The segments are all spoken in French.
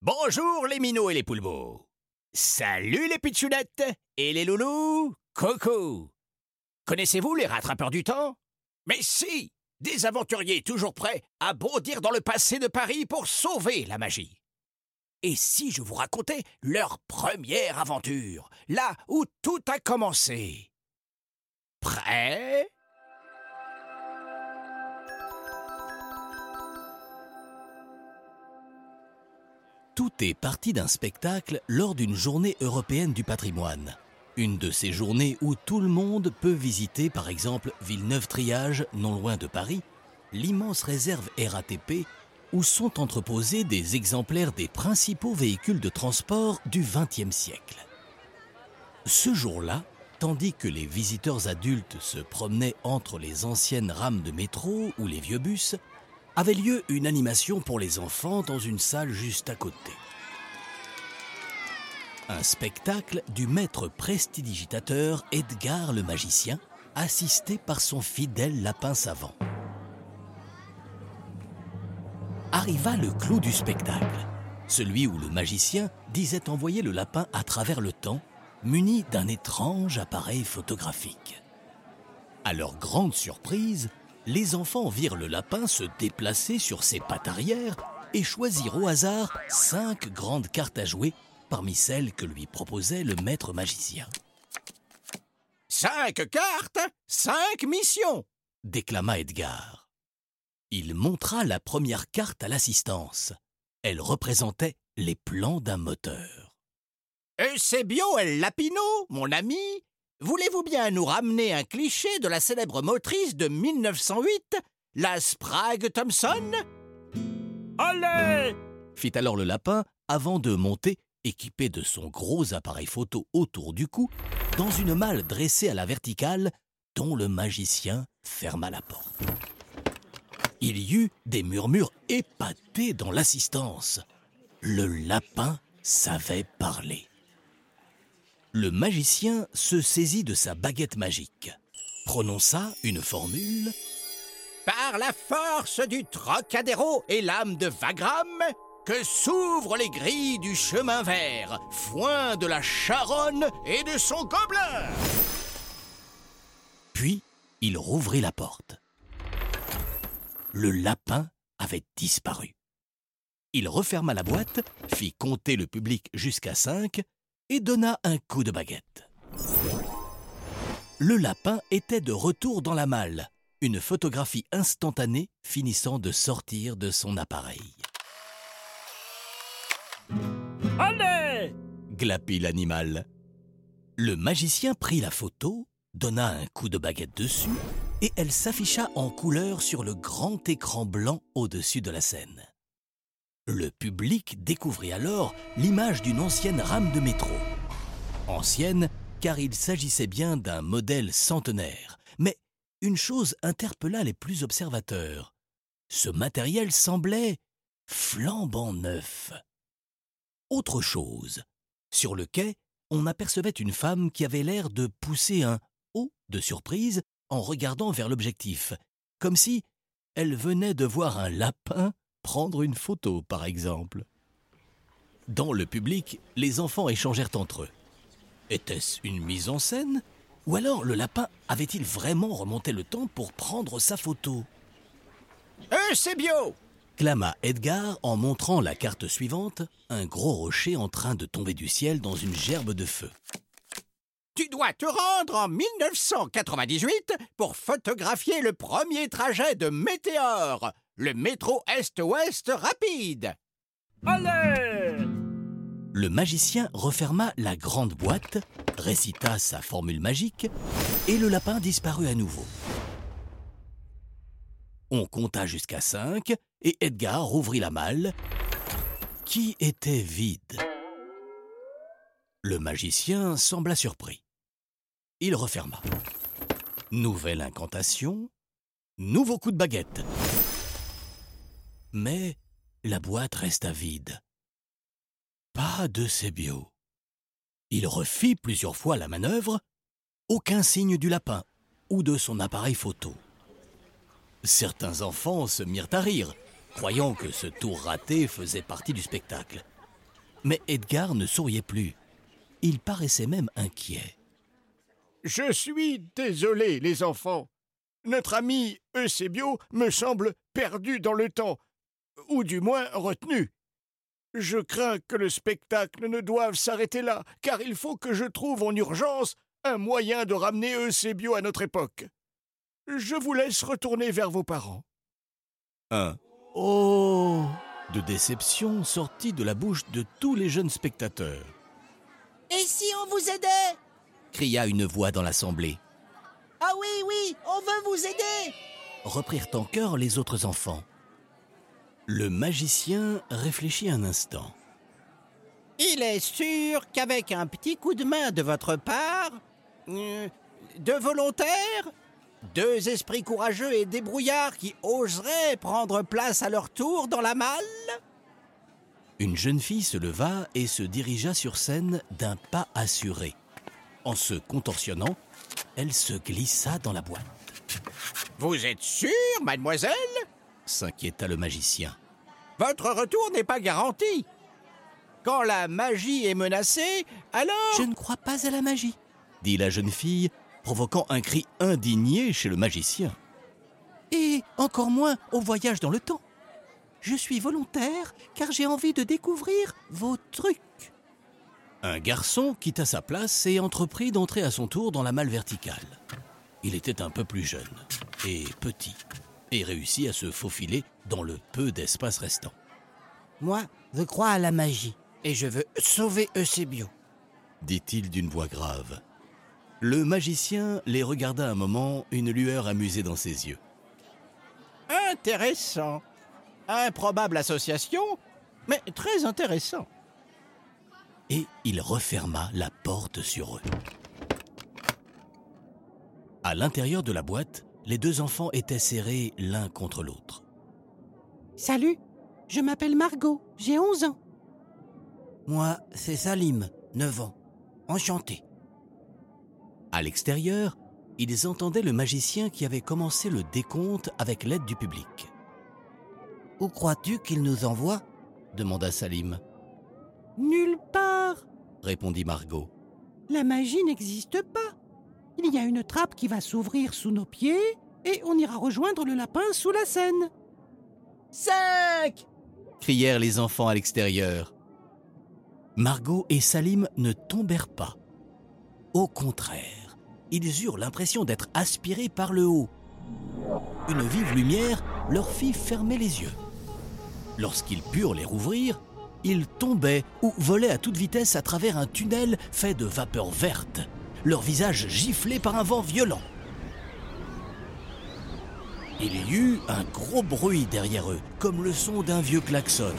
Bonjour les minots et les poulbeaux. Salut les pitchounettes et les loulous. Coucou. Connaissez-vous les rattrapeurs du temps? Mais si Des aventuriers toujours prêts à bondir dans le passé de Paris pour sauver la magie. Et si je vous racontais leur première aventure, là où tout a commencé? Prêt? Tout est parti d'un spectacle lors d'une journée européenne du patrimoine. Une de ces journées où tout le monde peut visiter par exemple Villeneuve-Triage, non loin de Paris, l'immense réserve RATP où sont entreposés des exemplaires des principaux véhicules de transport du XXe siècle. Ce jour-là, tandis que les visiteurs adultes se promenaient entre les anciennes rames de métro ou les vieux bus, avait lieu une animation pour les enfants dans une salle juste à côté. Un spectacle du maître prestidigitateur Edgar le magicien, assisté par son fidèle lapin savant. Arriva le clou du spectacle, celui où le magicien disait envoyer le lapin à travers le temps, muni d'un étrange appareil photographique. À leur grande surprise, les enfants virent le lapin se déplacer sur ses pattes arrière et choisir au hasard cinq grandes cartes à jouer parmi celles que lui proposait le maître magicien. Cinq cartes, cinq missions déclama Edgar. Il montra la première carte à l'assistance. Elle représentait les plans d'un moteur. Eusebio El Lapino, mon ami, Voulez-vous bien nous ramener un cliché de la célèbre motrice de 1908, la Sprague Thompson? Allez fit alors le lapin avant de monter, équipé de son gros appareil photo autour du cou, dans une malle dressée à la verticale dont le magicien ferma la porte. Il y eut des murmures épatés dans l'assistance. Le lapin savait parler le magicien se saisit de sa baguette magique, prononça une formule. Par la force du Trocadéro et l'âme de Vagram, que s'ouvrent les grilles du chemin vert, foin de la Charonne et de son gobelin. Puis il rouvrit la porte. Le lapin avait disparu. Il referma la boîte, fit compter le public jusqu'à cinq et donna un coup de baguette. Le lapin était de retour dans la malle, une photographie instantanée finissant de sortir de son appareil. Allez glapit l'animal. Le magicien prit la photo, donna un coup de baguette dessus, et elle s'afficha en couleur sur le grand écran blanc au-dessus de la scène. Le public découvrit alors l'image d'une ancienne rame de métro. Ancienne car il s'agissait bien d'un modèle centenaire. Mais une chose interpella les plus observateurs. Ce matériel semblait flambant neuf. Autre chose, sur le quai, on apercevait une femme qui avait l'air de pousser un haut de surprise en regardant vers l'objectif, comme si elle venait de voir un lapin prendre une photo, par exemple. Dans le public, les enfants échangèrent entre eux. Était-ce une mise en scène? Ou alors le lapin avait-il vraiment remonté le temps pour prendre sa photo? Eusebio clama Edgar en montrant la carte suivante, un gros rocher en train de tomber du ciel dans une gerbe de feu. Tu dois te rendre en 1998 pour photographier le premier trajet de Météore, le métro Est-Ouest rapide. Allez Le magicien referma la grande boîte, récita sa formule magique, et le lapin disparut à nouveau. On compta jusqu'à cinq, et Edgar ouvrit la malle, qui était vide? Le magicien sembla surpris. Il referma. Nouvelle incantation, nouveau coup de baguette. Mais la boîte resta vide. Pas de bio. Il refit plusieurs fois la manœuvre, aucun signe du lapin ou de son appareil photo. Certains enfants se mirent à rire, croyant que ce tour raté faisait partie du spectacle. Mais Edgar ne souriait plus. Il paraissait même inquiet. Je suis désolé, les enfants. Notre ami Eusebio me semble perdu dans le temps, ou du moins retenu. Je crains que le spectacle ne doive s'arrêter là, car il faut que je trouve en urgence un moyen de ramener Eusebio à notre époque. Je vous laisse retourner vers vos parents. Un Oh de déception sortit de la bouche de tous les jeunes spectateurs. Et si on vous aidait? Cria une voix dans l'assemblée. Ah oui, oui, on veut vous aider reprirent en chœur les autres enfants. Le magicien réfléchit un instant. Il est sûr qu'avec un petit coup de main de votre part, euh, deux volontaires, deux esprits courageux et débrouillards qui oseraient prendre place à leur tour dans la malle Une jeune fille se leva et se dirigea sur scène d'un pas assuré. En se contorsionnant, elle se glissa dans la boîte. Vous êtes sûre, mademoiselle? s'inquiéta le magicien. Votre retour n'est pas garanti. Quand la magie est menacée, alors... Je ne crois pas à la magie, dit la jeune fille, provoquant un cri indigné chez le magicien. Et encore moins au voyage dans le temps. Je suis volontaire car j'ai envie de découvrir vos trucs. Un garçon quitta sa place et entreprit d'entrer à son tour dans la malle verticale. Il était un peu plus jeune et petit et réussit à se faufiler dans le peu d'espace restant. Moi, je crois à la magie et je veux sauver Eusebio, dit-il d'une voix grave. Le magicien les regarda un moment, une lueur amusée dans ses yeux. Intéressant. Improbable association, mais très intéressant. Et il referma la porte sur eux. À l'intérieur de la boîte, les deux enfants étaient serrés l'un contre l'autre. Salut, je m'appelle Margot, j'ai 11 ans. Moi, c'est Salim, 9 ans. Enchanté. À l'extérieur, ils entendaient le magicien qui avait commencé le décompte avec l'aide du public. Où crois-tu qu'il nous envoie? demanda Salim. Nulle part, répondit Margot. La magie n'existe pas. Il y a une trappe qui va s'ouvrir sous nos pieds et on ira rejoindre le lapin sous la scène. Cinq crièrent les enfants à l'extérieur. Margot et Salim ne tombèrent pas. Au contraire, ils eurent l'impression d'être aspirés par le haut. Une vive lumière leur fit fermer les yeux. Lorsqu'ils purent les rouvrir, ils tombaient ou volaient à toute vitesse à travers un tunnel fait de vapeur verte, leur visage giflé par un vent violent. Il y eut un gros bruit derrière eux, comme le son d'un vieux klaxon.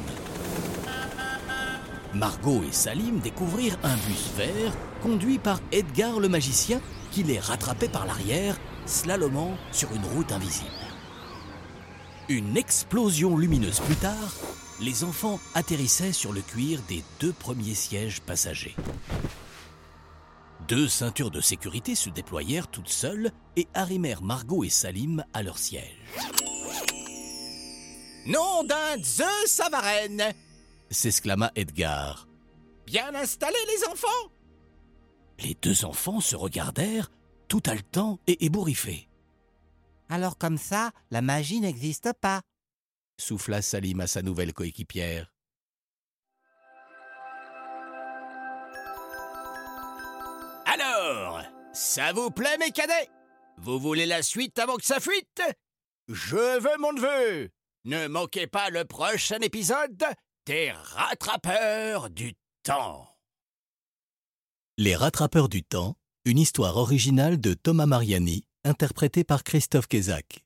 Margot et Salim découvrirent un bus vert conduit par Edgar le magicien qui les rattrapait par l'arrière, slalomant sur une route invisible. Une explosion lumineuse plus tard, les enfants atterrissaient sur le cuir des deux premiers sièges passagers. Deux ceintures de sécurité se déployèrent toutes seules et arrimèrent Margot et Salim à leur siège. Nom d'un Zeus Savarène s'exclama Edgar. Bien installés, les enfants Les deux enfants se regardèrent, tout haletants et ébouriffés. Alors comme ça, la magie n'existe pas, souffla Salim à sa nouvelle coéquipière. Alors, ça vous plaît, mes cadets? Vous voulez la suite avant que ça fuite? Je veux mon neveu Ne manquez pas le prochain épisode du temps. Les rattrapeurs du temps, une histoire originale de Thomas Mariani, interprétée par Christophe Kézac.